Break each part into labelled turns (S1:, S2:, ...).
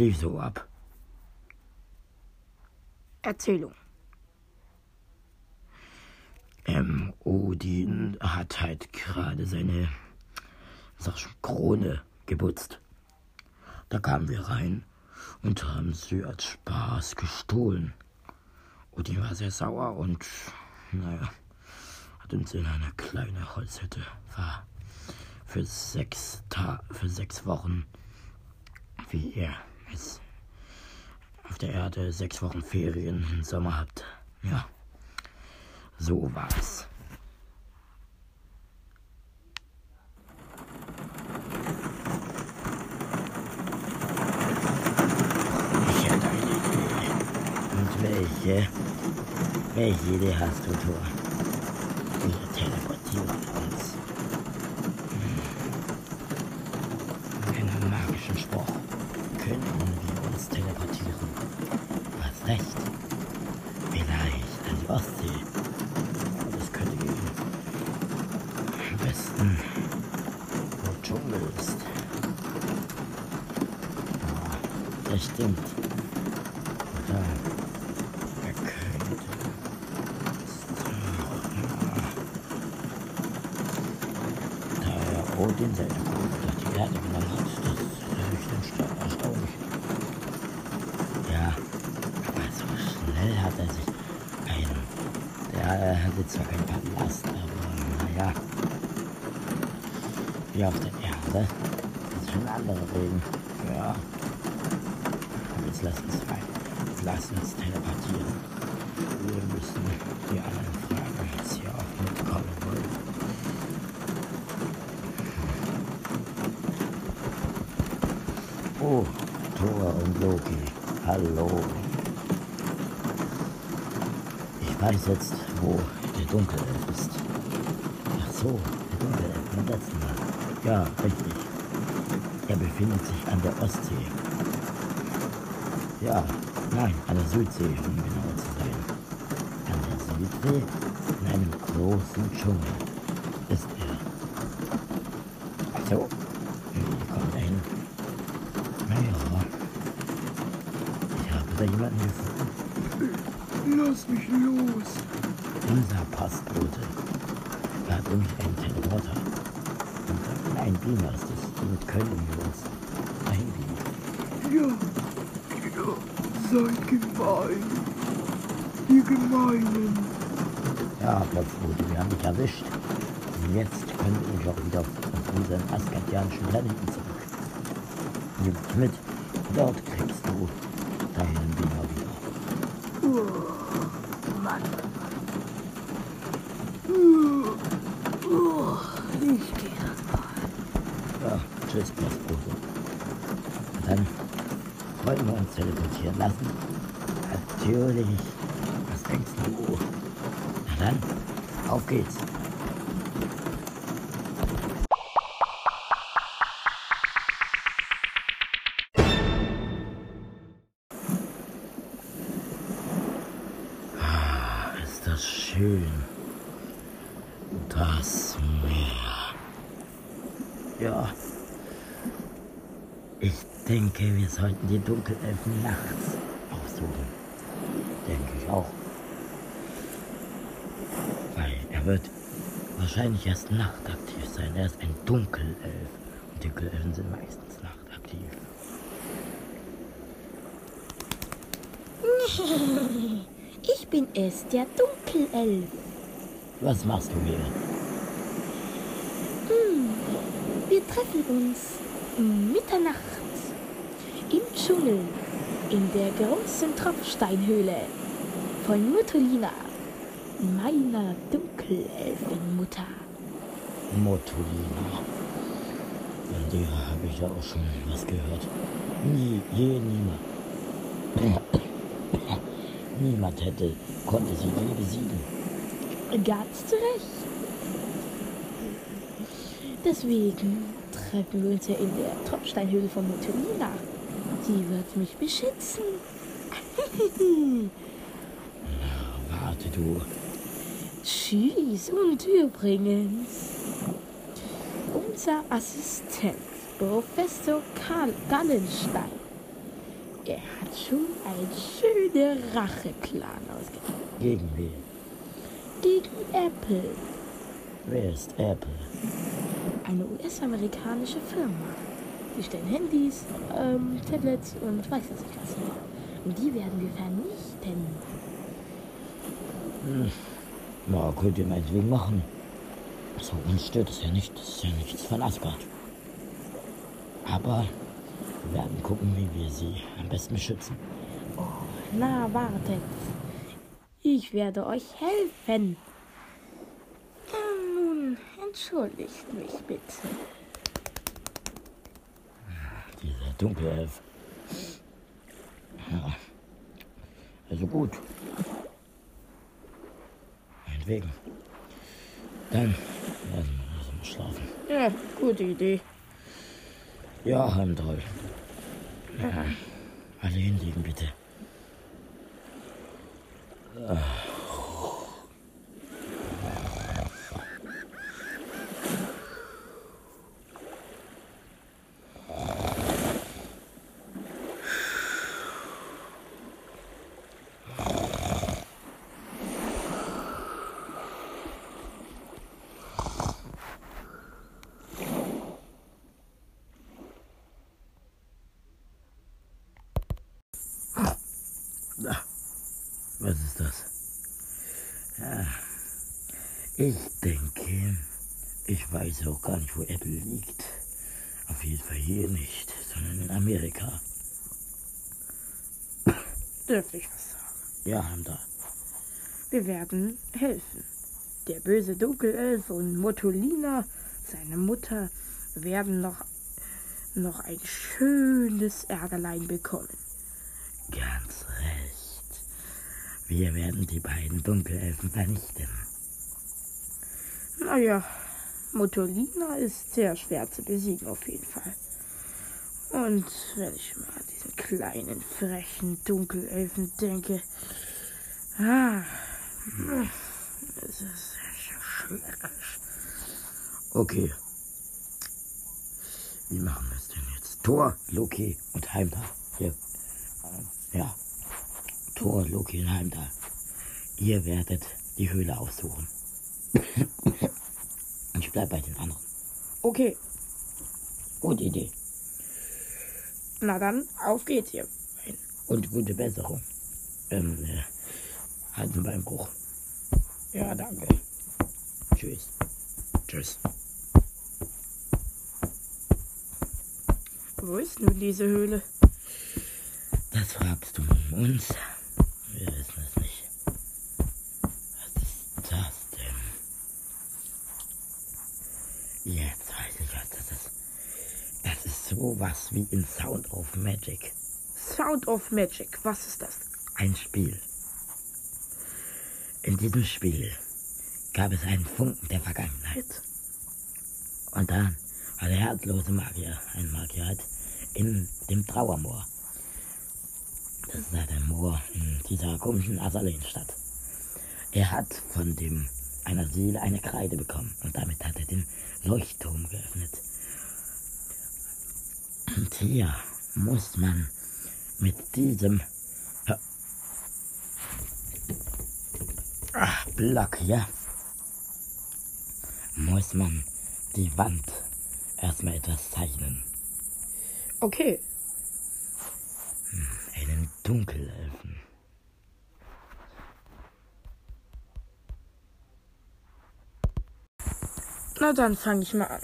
S1: lief so ab.
S2: Erzählung.
S1: Ähm, Odin hat halt gerade seine sag schon, Krone geputzt. Da kamen wir rein und haben sie als Spaß gestohlen. Odin war sehr sauer und, naja, hat uns in eine kleine Holzhütte war für sechs Ta für sechs Wochen, wie ihr es auf der Erde sechs Wochen Ferien im Sommer habt. Ja. So war's. Ich hätte eine Idee. Und welche? Welche Idee hast du, Thor? Wir teleportieren uns. Mit einem magischen Spruch können wir uns teleportieren. Du hast recht. Vielleicht an die Ostsee. Das könnte gehen. Am besten, wo Dschungel ist. Ja, das stimmt. Oder er könnte. Da er Odin seine Krone durch die Erde genommen hat, das ist höchst ersta- erstaunlich. Ja, aber so schnell hat er sich einen. Der hatte zwar keinen Palast, aber naja. Wie auf der Erde. Das ist schon andere Reden. Ja. Und jetzt lass uns rein. Jetzt lass uns teleportieren. Wir müssen die anderen fragen, ob sie auch mitkommen wollen. Oh, Thor und Loki. Hallo. Ich weiß jetzt, wo der Dunkelelf ist. Ach so, der Dunkelelf vom letzten Mal. Ja, richtig. Er befindet sich an der Ostsee. Ja, nein, an der Südsee, um genauer zu sein. An der Südsee, in einem großen Dschungel, ist er. Ach so, wie kommt er hin? Naja, ich habe da jemanden gefunden.
S2: Lass mich los.
S1: Unser Postbote. Er hat nämlich einen Teleporter. Beamer ist. Damit können wir uns beamen.
S2: Ja, ihr seid gemein. Ihr Gemeinen.
S1: Ja, Postbote, wir haben dich erwischt. Und jetzt können wir dich auch wieder auf unseren asgardianischen Planeten zurück. Dich mit. Dort schön. Das Meer. Ja. Ich denke, wir sollten die Dunkelelfen nachts aufsuchen. Denke ich auch. Weil er wird wahrscheinlich erst nachtaktiv sein. Er ist ein Dunkelelf. Und Dunkelelfen sind meistens nachtaktiv.
S3: Ich bin es, der Dunkelelf.
S1: Was machst du hier?
S3: Wir treffen uns um Mitternacht im Dschungel in der großen Tropfsteinhöhle von Mutolina, meiner Dunkelelfenmutter.
S1: Motolina. Von der habe ich ja auch schon was gehört. Nie, je, niemand. Niemand hätte, konnte sie je besiegen.
S3: Ganz zu Recht.
S2: Deswegen treffen wir uns ja in der Tropfsteinhöhle von Mutolina. Sie wird mich beschützen.
S1: Warte du.
S2: Tschüss und übrigens, unser Assistent, Professor Karl Gallenstein, er hat schon einen schönen Racheplan ausgeführt.
S1: Gegen wen?
S2: Gegen Apple,
S1: Wer ist Apple?
S2: eine US-amerikanische Firma. Die stellen Handys, ähm, Tablets und weiß was ich was. Und die werden wir vernichten.
S1: Na, könnt ihr meinetwegen machen. So, uns stört es ja nicht. Das ist ja nichts von Asgard. Aber wir werden gucken, wie wir sie am besten beschützen.
S2: Na, wartet. Ich werde euch helfen. Ja, nun, entschuldigt mich bitte.
S1: Dieser Dunkelelf. Ja. Also gut. Meinetwegen. Dann werden wir also mal schlafen.
S2: Ja, gute Idee.
S1: Ja, Heimdall. Ja. Alle hinlegen, bitte. Na, was ist das? Ja, ich denke, ich weiß auch gar nicht, wo Apple liegt. Auf jeden Fall hier nicht, sondern in Amerika.
S2: Dürfte ich was sagen?
S1: Ja, Heimdall.
S2: Wir werden helfen. Der böse Dunkelelf und Motolina, seine Mutter, werden noch, noch ein schönes Ärgerlein bekommen.
S1: Ganz recht. Wir werden die beiden Dunkelelfen vernichten.
S2: Naja, Motolina ist sehr schwer zu besiegen auf jeden Fall. Und wenn ich mal an diesen kleinen, frechen Dunkelelfen denke, ah, es ist schrecklich.
S1: Okay. Wie machen wir es denn jetzt? Thor, Loki und Heimdall. Hier. Äh, Ja. Thor, Loki und Heimdall. Ihr werdet die Höhle aussuchen. Ich bleib bei den anderen.
S2: Okay,
S1: Gute Idee.
S2: na dann, auf geht's ihr.
S1: Und gute Besserung. Ähm, äh, halten beim Bruch.
S2: Ja, danke.
S1: Tschüss. Tschüss.
S2: Wo ist nun diese Höhle?
S1: Das fragst du uns. Wir wissen es nicht. Was ist das denn? Jetzt weiß ich, was das ist. Das ist wie in Sound of Magic.
S2: Sound of Magic, was ist das?
S1: Ein Spiel. In diesem Spiel gab es einen Funken der Vergangenheit. Und dann war der herzlose Magier, ein Magier halt, in dem Trauermoor. Das ist halt ein Moor in dieser komischen Asalenstadt. Er hat von dem einer Seele eine Kreide bekommen und damit hat er den Leuchtturm geöffnet. Und hier muss man mit diesem Ach, Block hier muss man die Wand erstmal etwas zeichnen.
S2: Okay,
S1: Einen Dunkelelfen.
S2: na dann fange ich mal an.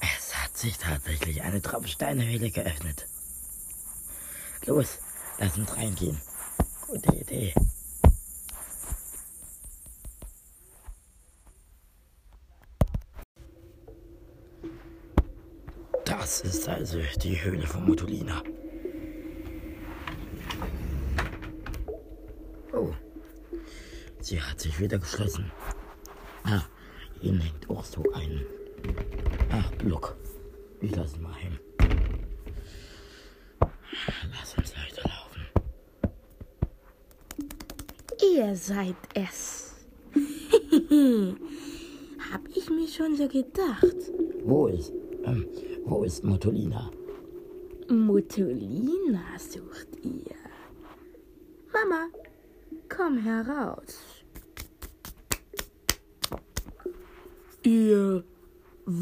S1: Es hat sich Tropfsteinhöhle geöffnet. Los, lass uns reingehen. Gute Idee. Das ist also die Höhle von Mutolina. Oh, sie hat sich wieder geschlossen. Ah, hier hängt auch so ein Ach, Block. Ich lasse ihn mal hängen. Lass uns weiterlaufen.
S3: Ihr seid es. Hab ich mir schon so gedacht.
S1: Wo ist, ähm, wo ist Mutolina?
S3: Mutolina sucht ihr. Mama, komm heraus.
S2: Ihr,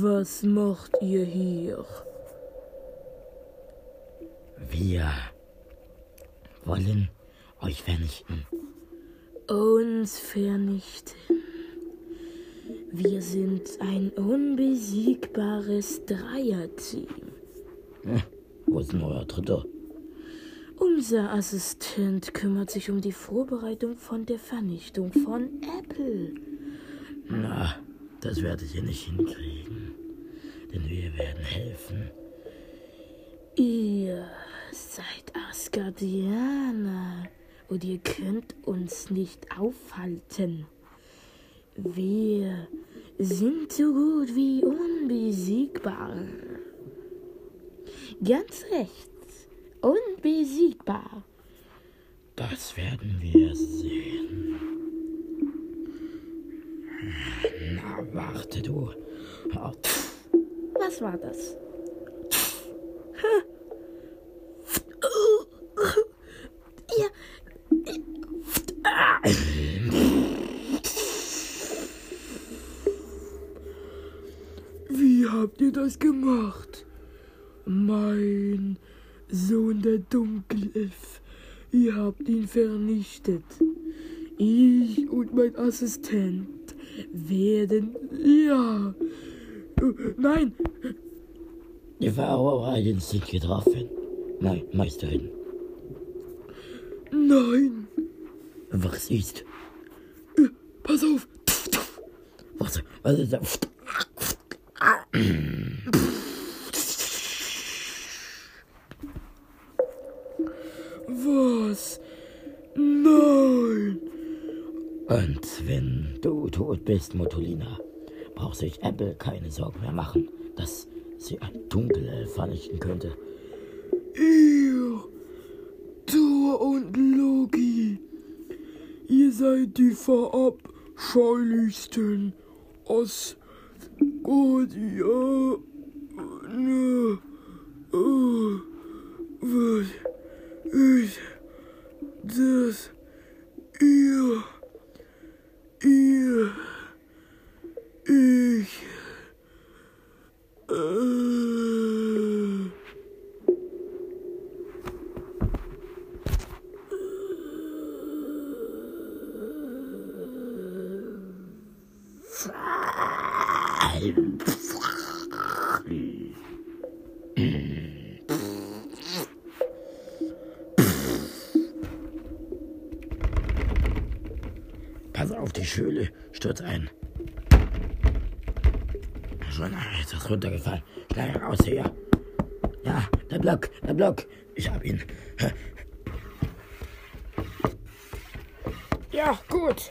S2: was macht ihr hier?
S1: Wir wollen euch vernichten.
S3: Uns vernichten. Wir sind ein unbesiegbares Dreierteam.
S1: Hm, wo ist denn euer Dritter?
S3: Unser Assistent kümmert sich um die Vorbereitung von der Vernichtung von Apple.
S1: Na, das werdet ihr nicht hinkriegen. Denn wir werden helfen.
S3: Ihr seid Asgardianer und ihr könnt uns nicht aufhalten. Wir sind so gut wie unbesiegbar. Ganz recht, unbesiegbar.
S1: Das werden wir sehen. Na, warte du. Oh,
S3: Was war das? Ja,
S2: Wie habt ihr das gemacht? Mein Sohn der Dunkelelf. Ihr habt ihn vernichtet. Ich und mein Assistent werden. Ja. Nein,
S1: Die Verarbeitung sind getroffen. Nein, Meisterin.
S2: nein.
S1: Was ist?
S2: Pass auf.
S1: Was, was ist das?
S2: Was? Nein.
S1: Wenn du tot bist, Mutolina, braucht sich Apple keine Sorgen mehr machen, dass sie ein Dunkelelf vernichten könnte.
S2: Ihr, Thor und Loki, ihr seid die verabscheulichsten aus Gott, ja, ne, äh, was ist das, ihr, ihr, ich, äh,
S1: Pass auf, die Stürzt ein. Schon etwas runtergefallen. Schnell raus hier. Ja, der Block, der Block. Ich hab ihn.
S3: ja, gut.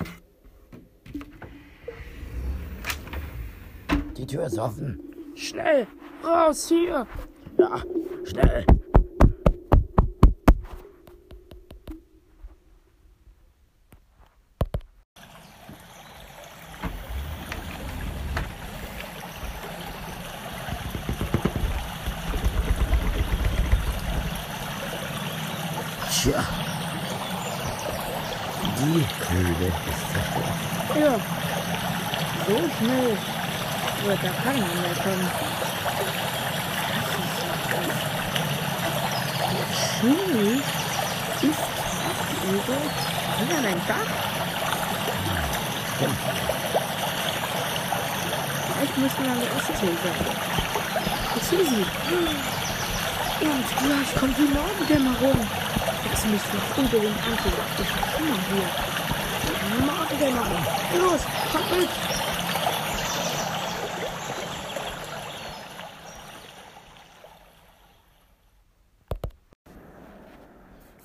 S1: Die Tür ist offen.
S3: Schnell, raus hier.
S1: Ja, schnell.
S3: kommt die Morgendämmerung. Das müssen wir unbedingt ansehen. Das ist immer hier. Die Morgendämmerung. Los, kommt mit!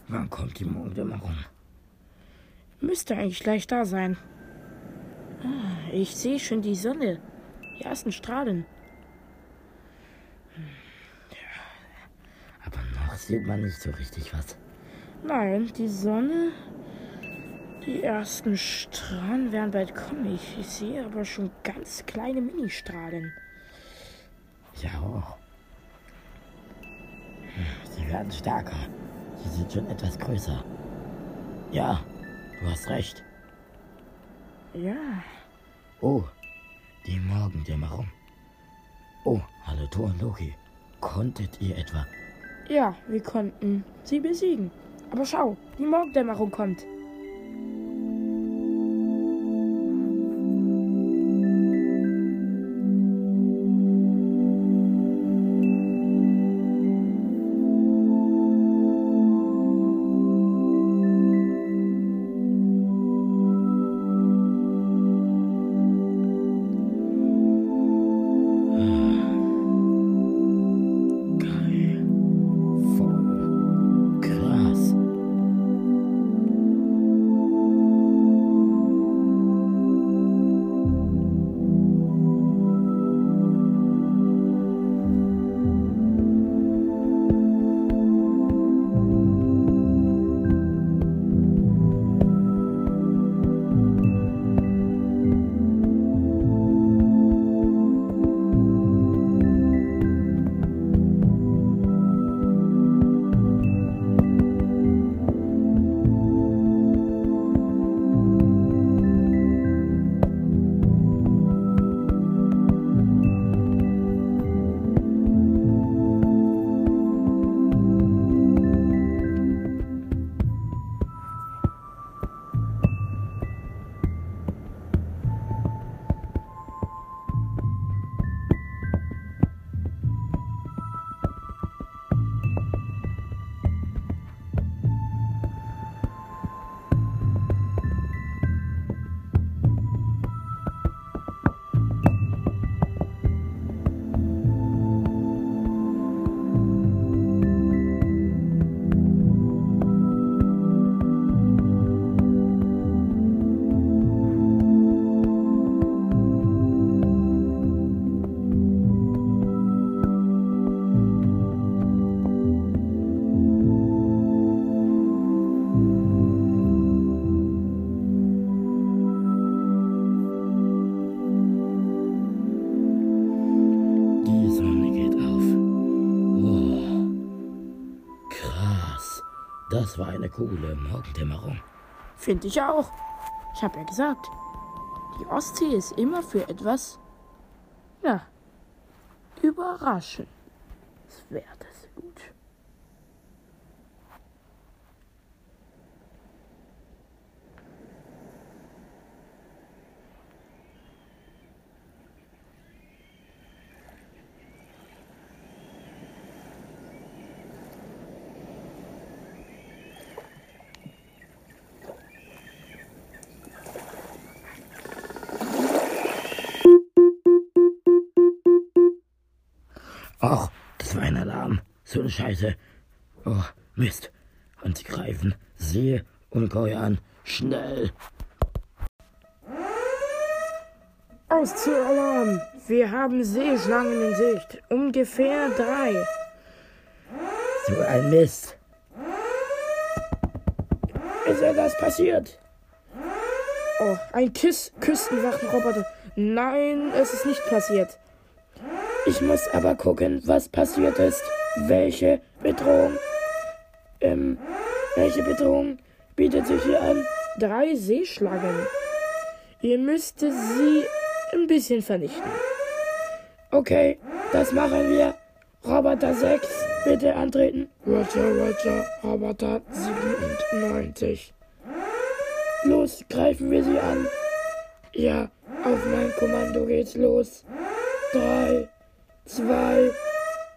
S1: Wann kommt die Monddämmerung?
S2: Müsste eigentlich gleich da sein. Ah, ich sehe schon die Sonne. Die ersten Strahlen.
S1: Sieht man nicht so richtig was.
S2: Nein, die Sonne. Die ersten Strahlen werden bald kommen. Ich, ich sehe aber schon ganz kleine Ministrahlen.
S1: Ja auch. Sie werden stärker. Sie sind schon etwas größer. Ja, du hast recht.
S2: Ja,
S1: Oh, die Morgendämmerung. Oh, hallo Thor und Loki. Konntet ihr etwa?
S2: Ja, wir konnten sie besiegen. Aber schau, die Morgendämmerung kommt.
S1: Das war eine coole Morgendämmerung.
S2: Finde ich auch. Ich habe ja gesagt, die Ostsee ist immer für etwas, ja, überraschen. Das wäre das gut.
S1: Scheiße. Oh, Mist. Und sie greifen Seeungeheuer an. Schnell.
S2: Auszielalarm! Wir haben Seeschlangen in Sicht. Ungefähr drei.
S1: So ein Mist. Ist etwas passiert?
S2: Oh, ein Kiss Küstenwachenroboter. Nein, es ist nicht passiert.
S1: Ich muss aber gucken, was passiert ist. Welche Bedrohung? Ähm, welche Bedrohung bietet sich hier an?
S2: Drei Seeschlangen. Ihr müsst sie ein bisschen vernichten.
S1: Okay, das machen wir. Roboter 6, bitte antreten.
S2: Roger, Roger, Roboter 97.
S1: Los, greifen wir sie an.
S2: Ja, auf mein Kommando geht's los. Drei, zwei,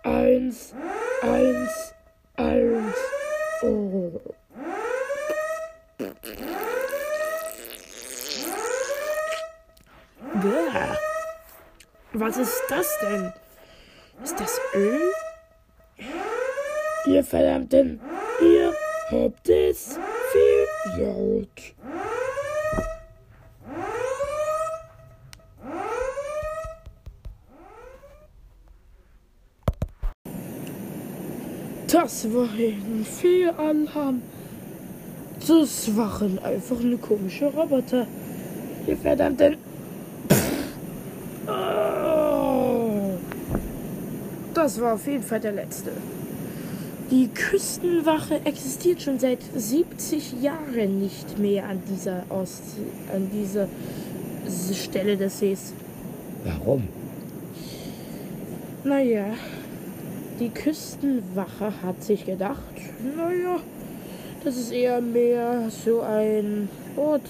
S2: eins, eins, eins. Oh. Bäh. Was ist das denn? Ist das Öl?
S1: Ihr Verdammten, ihr
S2: habt es viel Das war ein Fehlalarm. Das waren einfach eine komische Roboter. Ihr verdammten. Oh. Das war auf jeden Fall der letzte. Die Küstenwache existiert schon seit 70 Jahren nicht mehr an dieser Ost an dieser Stelle des Sees.
S1: Warum?
S2: Naja, die Küstenwache hat sich gedacht, naja, das ist eher mehr so ein Ort,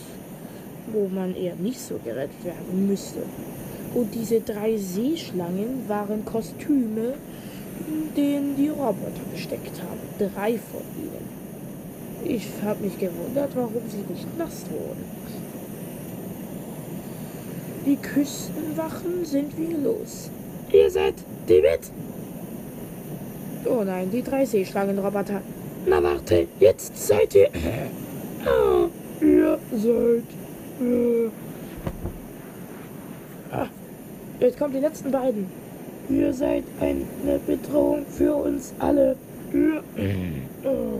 S2: wo man eher nicht so gerettet werden müsste. Und diese drei Seeschlangen waren Kostüme, in denen die Roboter gesteckt haben. Drei von ihnen. Ich habe mich gewundert, warum sie nicht nass wurden. Die Küstenwachen sind wie los. Ihr seid die mit? Oh nein, die drei Seeschlangenroboter. Na warte, jetzt seid ihr. Ah, ihr seid. Äh, ah, jetzt kommen die letzten beiden. Ihr seid eine Bedrohung für uns alle. Ihr, oh.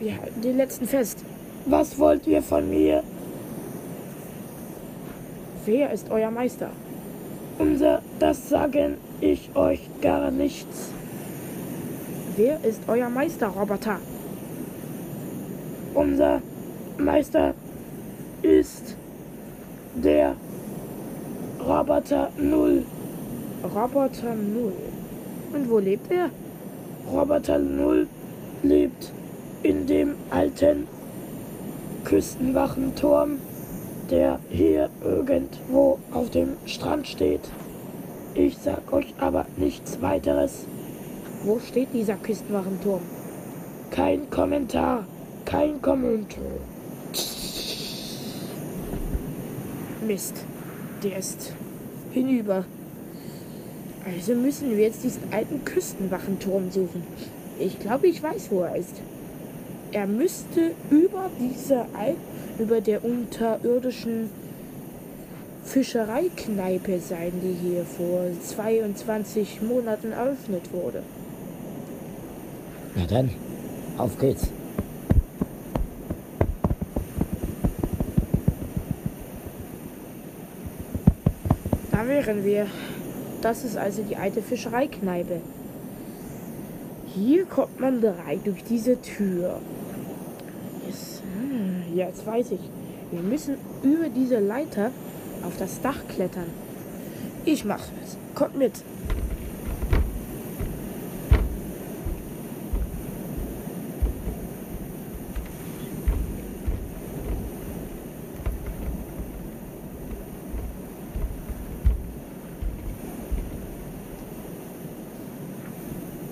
S2: Wir halten den letzten fest. Was wollt ihr von mir? Wer ist euer Meister? Unser, das sagen ich euch gar nichts. Wer ist euer Meister, Roboter? Unser Meister ist der Roboter Null. Roboter Null. Und wo lebt er? Roboter Null lebt in dem alten Küstenwachenturm, der hier irgendwo auf dem Strand steht. Ich sag euch aber nichts weiteres. Wo steht dieser Küstenwachenturm? Kein Kommentar. Kein Kommentar. Mist. Der ist hinüber. Also müssen wir jetzt diesen alten Küstenwachenturm suchen. Ich glaube, ich weiß, wo er ist. Er müsste über dieser Alp, über der unterirdischen Fischereikneipe sein, die hier vor 22 Monaten eröffnet wurde.
S1: Na dann, auf geht's.
S2: Da wären wir. Das ist also die alte Fischereikneipe. Hier kommt man rein durch diese Tür. Yes. Hm, Jetzt weiß ich. Wir müssen über diese Leiter auf das Dach klettern. Ich mach es. Kommt mit.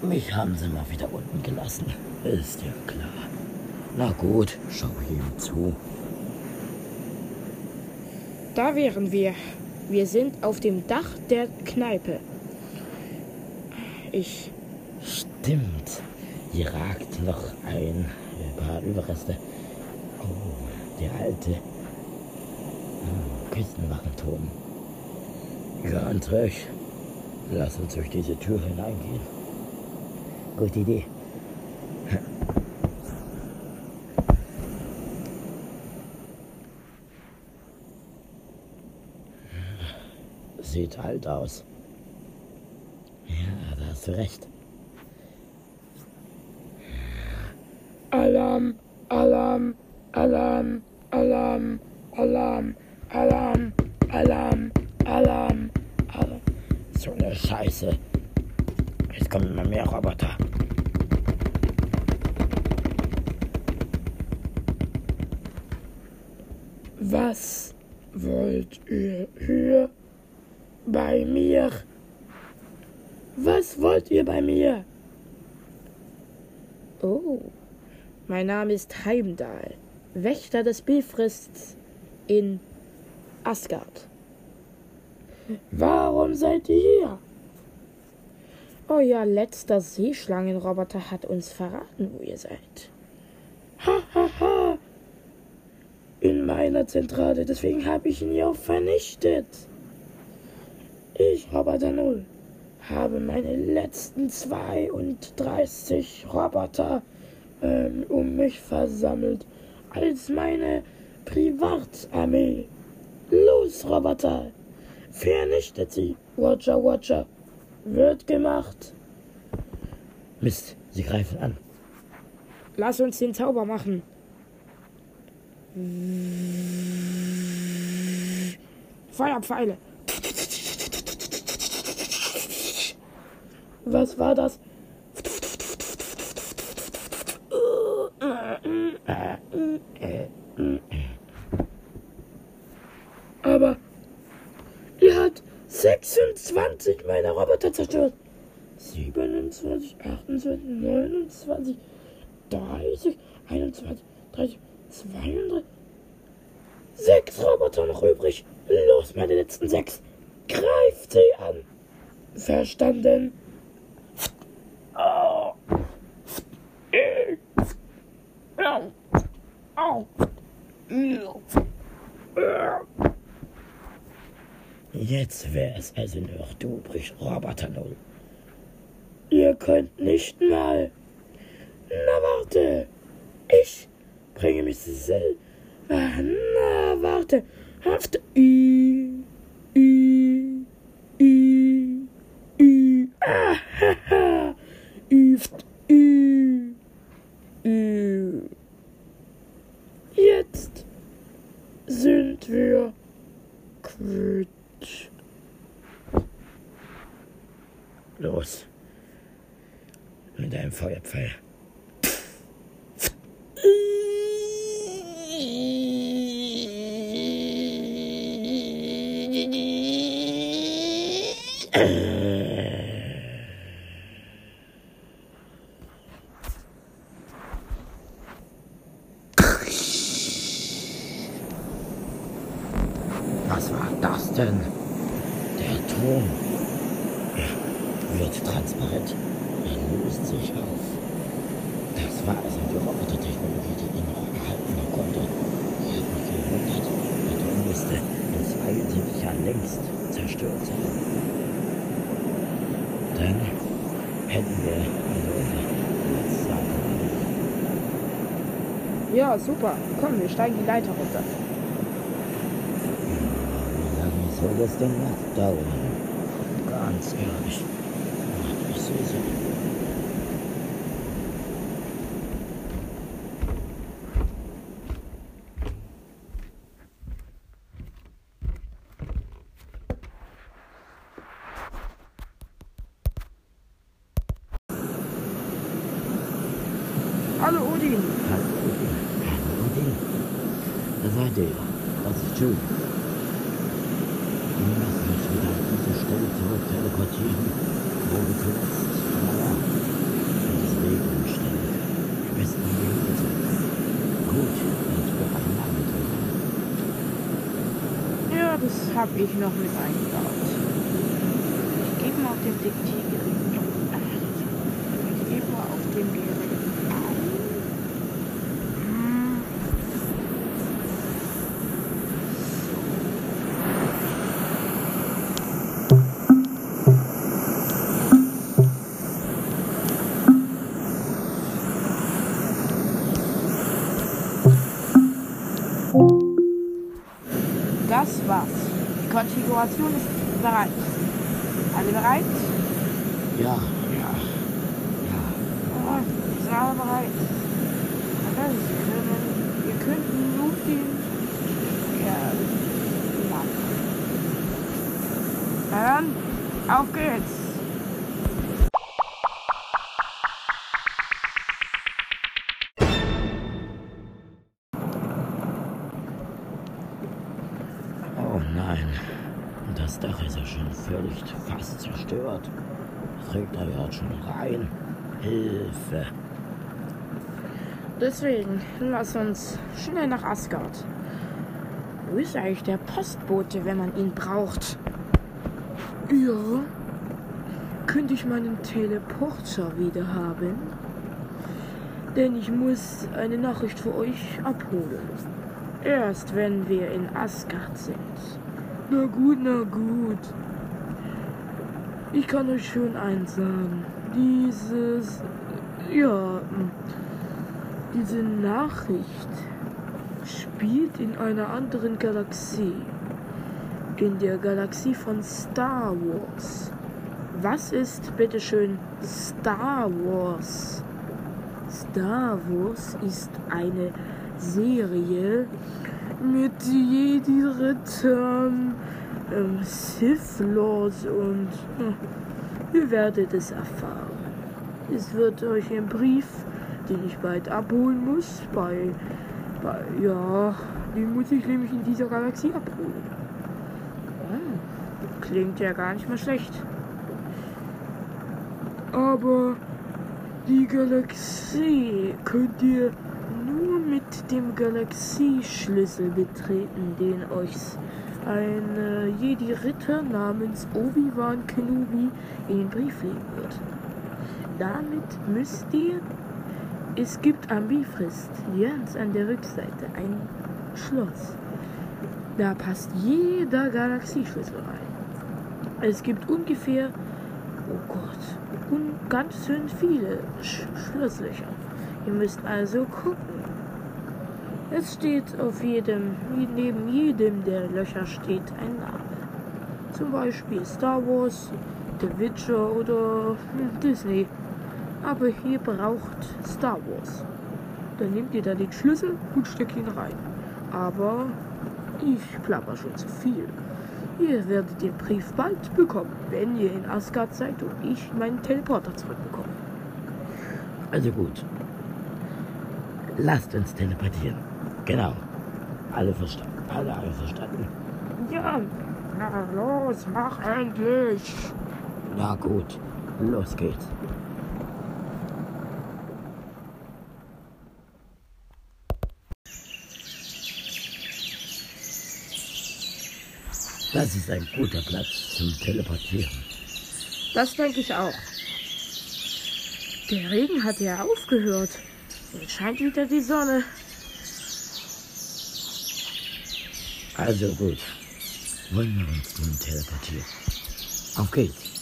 S1: Mich haben sie mal wieder unten gelassen. Ist ja klar. Na gut, schau ihm zu.
S2: Da wären wir. Wir sind auf dem Dach der Kneipe. Ich.
S1: Stimmt. Hier ragt noch ein paar Überreste. Oh, der alte hm, Küstenwachenturm. Ja, Andrech, lass uns durch diese Tür hineingehen. Gute Idee. Sieht alt aus. Ja, da hast du recht.
S2: Name ist Heimdall, Wächter des Bifrists in Asgard. Warum seid ihr hier? Euer letzter Seeschlangenroboter hat uns verraten, wo ihr seid. Ha, ha, ha. In meiner Zentrale, deswegen habe ich ihn ja auch vernichtet. Ich, Roboter Null, habe meine letzten 32 Roboter ähm, um mich versammelt als meine Privatarmee. Los, Roboter! Vernichtet sie! Watcher, Watcher! Wird gemacht!
S1: Mist, sie greifen an.
S2: Lass uns den Zauber machen. Feuerpfeile. Was war das? Aber er hat 26 meiner Roboter zerstört. 27, 28, 29, 30, 21, 30, 32. Sechs Roboter noch übrig. Los, meine letzten sechs. Greift sie an. Verstanden? Oh.
S1: Jetzt wäre es also noch du übrig, Roboter Null.
S2: Ihr könnt nicht mal. Na warte. Ich bringe mich selbst. Na warte. Haft. Ü. Ü. Ü. Ü. Ah, ha, ha. Üft. Ü. Ü. Jetzt sind wir quitt.
S1: Los. Mit deinem Feuerpfeil. Was war das denn? Der Ton. Er wird transparent. Er löst sich auf. Das war also die Robotertechnologie, die ihn noch erhalten konnte. Ich habe mich gewundert. Der Ton müsste in 72 Jahren längst zerstört sein. Dann hätten wir also unser Letztsagen
S2: Ja, super. Komm, wir steigen die Leiter runter.
S1: Wie lange soll das denn noch dauern? Ganz ehrlich, macht mich so Sorgen.
S2: Hallo Odin.
S1: Hallo, Odin. Hallo, Odin. Da seid ihr. Das ist schön. Wir müssen uns wieder an diese Stelle zurück teleportieren, wo wir zuletzt, naja, in diese Regeln stellen. Am besten wir Hilfe. Gut, und wir einen Namen drüber.
S2: Ja, das habe ich noch mit eingebaut. Ich gebe mal auf dem Diktiergerät. Ich gebe mal auf dem Gerät ein. Hm. Das war's. Die Konfiguration ist bereit. Alle bereit?
S1: Ja, ja, ja.
S2: Wir sind alle bereit. Also, Sie können, wir könnten nur den ja. Na dann, auf geht's.
S1: Hilfe.
S2: Deswegen, lass uns schnell nach Asgard. Wo ist eigentlich der Postbote, wenn man ihn braucht? Ja. könnte ich meinen Teleporter wieder haben? Denn ich muss eine Nachricht für euch abholen. Erst wenn wir in Asgard sind. Na gut, na gut. Ich kann euch schon eins sagen. Dieses, ja, diese Nachricht spielt in einer anderen Galaxie. In der Galaxie von Star Wars. Was ist bitteschön Star Wars? Star Wars ist eine Serie mit Jedi-Rittern, ähm, Sith Lords und äh, ihr werdet es erfahren. Es wird euch ein Brief, den ich bald abholen muss, bei, bei ja, den muss ich nämlich in dieser Galaxie abholen. Oh, klingt ja gar nicht mal schlecht. Aber die Galaxie könnt ihr nur mit dem Galaxieschlüssel betreten, den euch ein äh, Jedi-Ritter namens Obi-Wan Kenobi in den Brief legen wird. Damit müsst ihr, es gibt am Bifrist ganz an der Rückseite ein Schloss. Da passt jeder Galaxieschlüssel rein. Es gibt ungefähr, oh Gott, und ganz schön viele Sch Schlosslöcher. Ihr müsst also gucken. Es steht auf jedem, neben jedem der Löcher steht ein Name. Zum Beispiel Star Wars, The Witcher oder hm, Disney. Aber ihr braucht Star Wars. Dann nehmt ihr da den Schlüssel und steckt ihn rein. Aber ich plapper schon zu viel. Ihr werdet den Brief bald bekommen, wenn ihr in Asgard seid und ich meinen Teleporter zurückbekomme.
S1: Also gut. Lasst uns teleportieren. Genau. Alle verstanden. Alle, alle verstanden.
S2: Ja, na los, mach endlich.
S1: Na gut, los geht's. Das ist ein guter Platz zum Teleportieren.
S2: Das denke ich auch. Der Regen hat ja aufgehört. Jetzt scheint wieder die Sonne.
S1: Also gut. Wollen wir uns nun teleportieren? Auf geht's.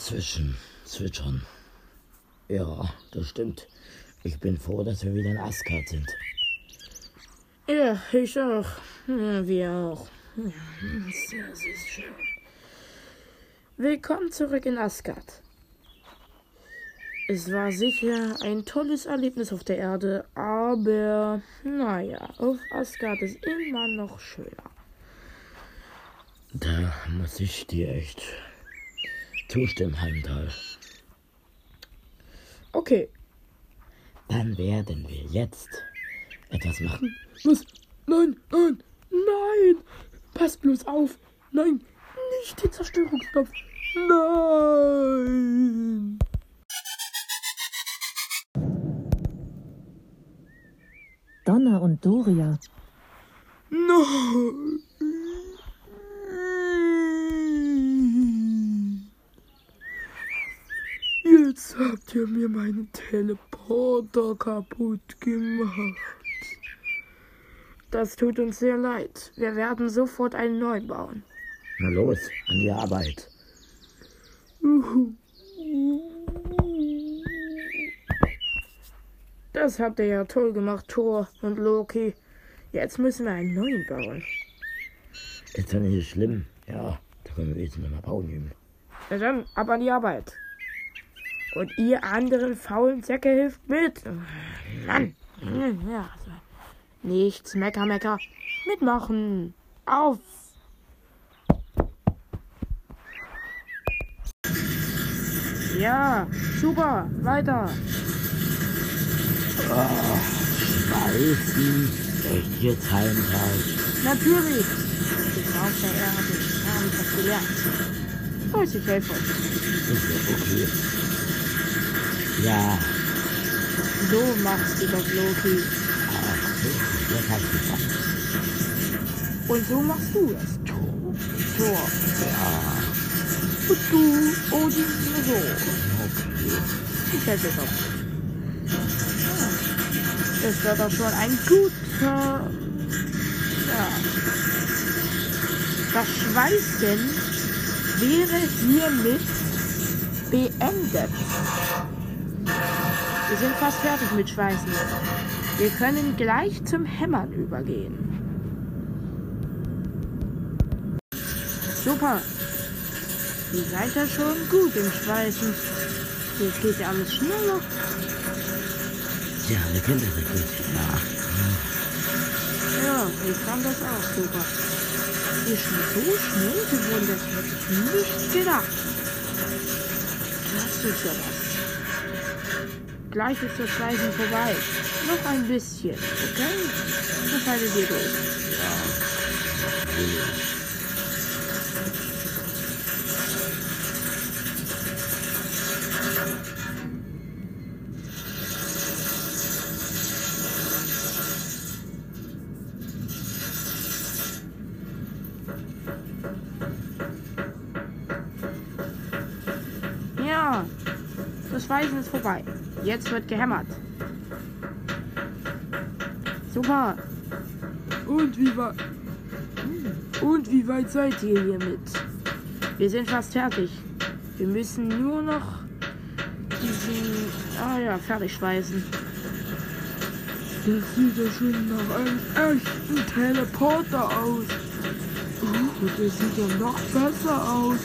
S1: Zwischen, zwitschern. Ja, das stimmt. Ich bin froh, dass wir wieder in Asgard sind.
S2: Ja, ich auch. Ja, wir auch. Ja, das ist schön. Willkommen zurück in Asgard. Es war sicher ein tolles Erlebnis auf der Erde, aber naja, auf Asgard ist immer noch schöner.
S1: Da muss ich dir echt zustimmen, Heimdall.
S2: Okay.
S1: Dann werden wir jetzt etwas machen.
S2: Was? Nein, nein, nein! Pass bloß auf! Nein, nicht den Zerstörungsknopf! Nein!
S4: Donner und Doria.
S2: Nein! Jetzt habt ihr mir meinen Teleporter kaputt gemacht. Das tut uns sehr leid. Wir werden sofort einen neuen bauen.
S1: Na los, an die Arbeit.
S2: Das habt ihr ja toll gemacht, Thor und Loki. Jetzt müssen wir einen neuen bauen.
S1: Ist doch nicht schlimm. Ja, da können wir jetzt mal bauen üben.
S2: Na dann, ab an die Arbeit. Und ihr anderen faulen Säcke hilft mit. Mann. Ja, also. Nichts, Mecker, Mecker. Mitmachen. Auf. Ja, super, weiter.
S1: Oh, Schweißen. Echt jetzt Heimtag?
S2: Natürlich. Ich auf der Erde. Da habe ich was gelernt. So ist ich helfe euch.
S1: Ist ja okay. Ja,
S2: So machst du das, Loki.
S1: das hat gesagt.
S2: Und so machst du es, Tor.
S1: Ja,
S2: Und du, Odin, so.
S1: okay.
S2: Ich helfe dir doch. Das wird doch schon ein guter. Ja. Das Schweißen wäre hiermit beendet. Wir sind fast fertig mit Schweißen. Wir können gleich zum Hämmern übergehen. Super. Ihr seid ja schon gut im Schweißen. Jetzt geht ja alles schneller.
S1: Ja, wir können das natürlich nach.
S2: Ja, ich fand das auch super. Ist schon so schnell geworden, das hätte ich nicht gedacht. Das ist ja was. Gleich ist das Schweißen vorbei. Noch ein bisschen, okay? Das haltet ihr durch. Ja, Jetzt wird gehämmert. Super. Und wie weit? Und wie weit seid ihr hiermit? Wir sind fast fertig. Wir müssen nur noch diesen, ah ja, fertig schweißen. Das sieht ja schon nach einem echten Teleporter aus. Oh, das sieht ja noch besser aus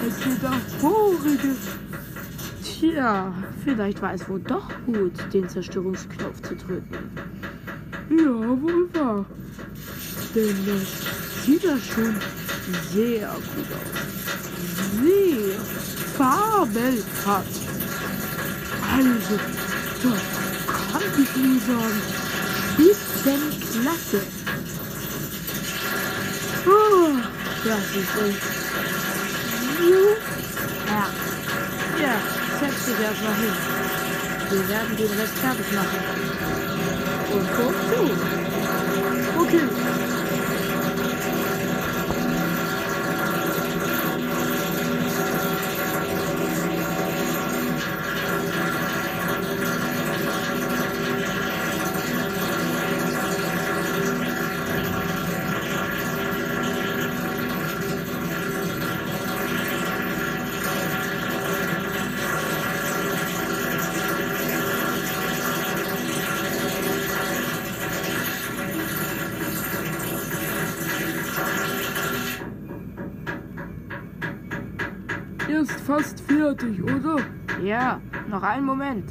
S2: als der davorige. Tja, vielleicht war es wohl doch gut, den Zerstörungsknopf zu drücken. Ja, wohl wahr. Denn das sieht ja schon sehr gut aus. Sehr fabelhaft. Also, das kann ich nur sagen. Spitzenklasse. Oh, das ist echt super. Ja, setz dich erstmal hin. Wir werden den Rest
S3: oder?
S2: Ja, noch einen Moment.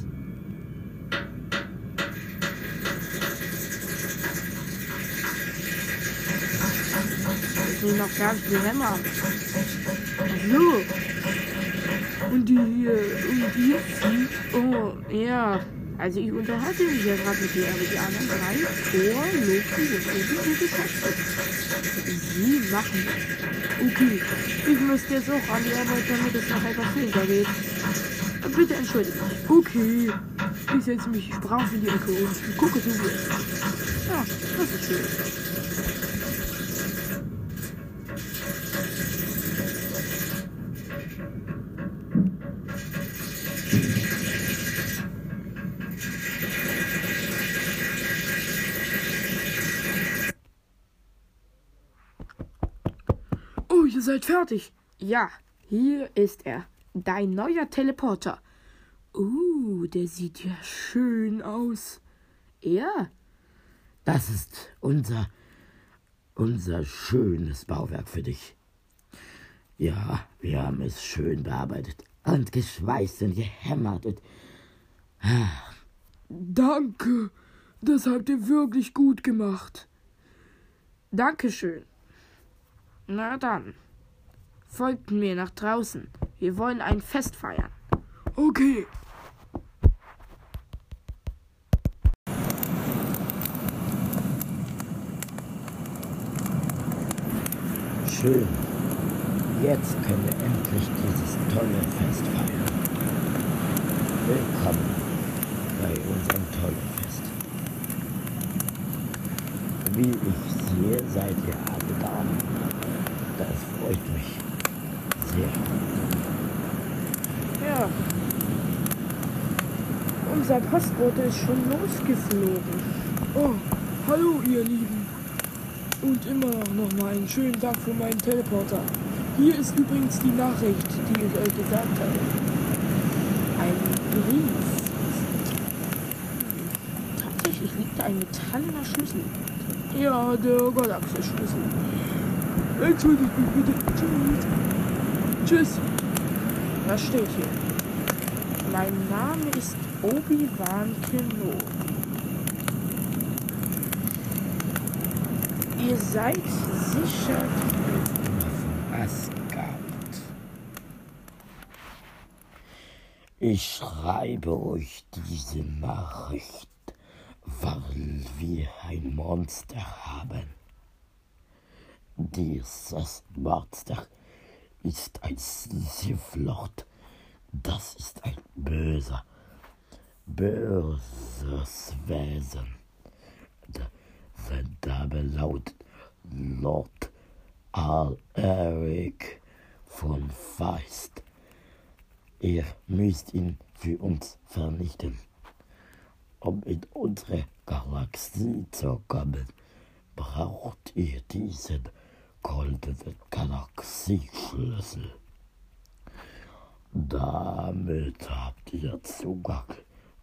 S2: Ich will noch ganz viel Hämmer.
S3: So. Und die hier, und die
S2: Oh, ja. Also ich unterhalte mich ja gerade mit dir, aber die anderen drei, Thor, Loki und Odin sind beschäftigt. Sie machen. Okay, ich müsste jetzt auch an die Arbeit, damit es noch etwas fehler geht. Bitte entschuldige mich.
S3: Okay. Ich setze mich brav in die Ecke und gucke zu.
S2: Ja, das ist schön.
S3: Seid fertig.
S2: Ja, hier ist er. Dein neuer Teleporter.
S3: Uh, der sieht ja schön aus.
S2: Er?
S1: Das ist unser, unser schönes Bauwerk für dich. Ja, wir haben es schön bearbeitet und geschweißt und gehämmert und
S3: Danke. Das habt ihr wirklich gut gemacht.
S2: Dankeschön. Na dann, folgt mir nach draußen. Wir wollen ein Fest feiern. Okay.
S1: Schön. Jetzt können wir endlich dieses tolle Fest feiern. Willkommen bei unserem tollen Fest. Wie ich sehe, seid ihr alle da. Das freut mich sehr.
S2: Ja. Unser Postbote ist schon losgeflogen.
S5: Oh, hallo ihr Lieben. Und immer noch mal einen schönen Tag für meinen Teleporter. Hier ist übrigens die Nachricht, die ich euch gesagt habe.
S2: Ein Brief. Tatsächlich liegt da ein metallener Schlüssel.
S5: Ja, der Galaxie-Schlüssel. Entschuldigt mich bitte. Tschüss. Tschüss.
S2: Was steht hier? Mein Name ist Obi-Wan Kenobi. Ihr seid sicher
S1: von Asgard. Ich schreibe euch diese Nachricht, weil wir ein Monster haben. Dieses Monster ist ein Siflord. Das ist ein böser, böses Wesen. Sein Name lautet Lord Alaric von Feist. Ihr müsst ihn für uns vernichten. Um in unsere Galaxie zu kommen, braucht ihr diesen goldenen Galaxieschlüssel. Damit habt ihr Zugang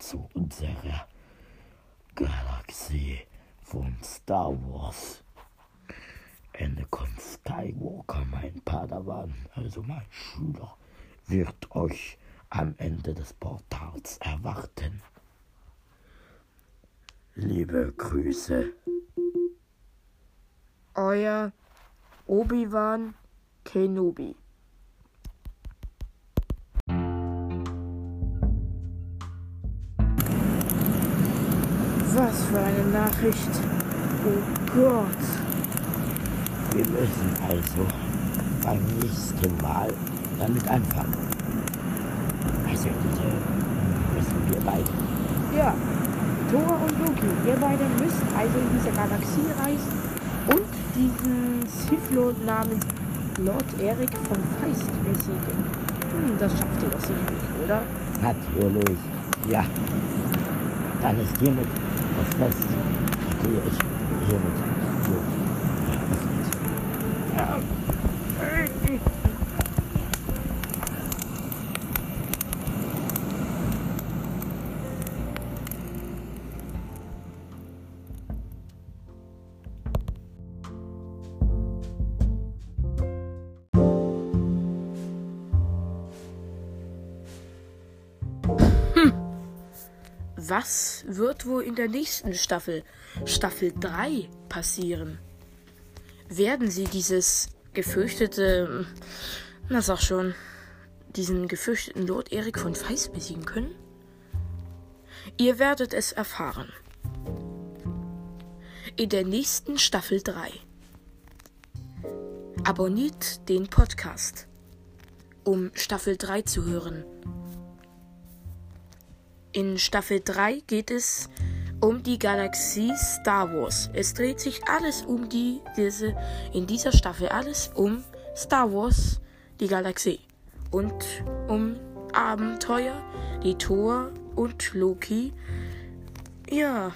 S1: zu unserer Galaxie von Star Wars. Anakin Skywalker, mein Padawan, also mein Schüler, wird euch am Ende des Portals erwarten. Liebe Grüße.
S2: euer Obi-Wan Kenobi. Was für eine Nachricht. Oh Gott.
S1: Wir müssen also beim nächsten Mal damit anfangen. Also diese müssen wir beide.
S2: Ja, Thor und Loki, ihr beide müsst also in diese Galaxie reisen und diesen Sith-Lord namens Lord Eric von Feist besiegen. Hm, das schafft ihr doch sicherlich, oder?
S1: Natürlich, ja. Dann ist hiermit das Fest,
S2: Was wird wohl in der nächsten Staffel, Staffel 3, passieren? Werden sie dieses gefürchtete, na sag schon, diesen gefürchteten Lord Erik von Feist besiegen können? Ihr werdet es erfahren. In der nächsten Staffel 3. Abonniert den Podcast, um Staffel 3 zu hören. In Staffel 3 geht es um die Galaxie Star Wars. Es dreht sich alles um die, diese, in dieser Staffel alles um Star Wars, die Galaxie. Und um Abenteuer, die Thor und Loki. Ja,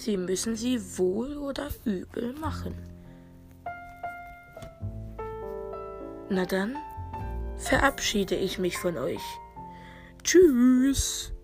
S2: sie müssen sie wohl oder übel machen. Na dann verabschiede ich mich von euch. Tschüss.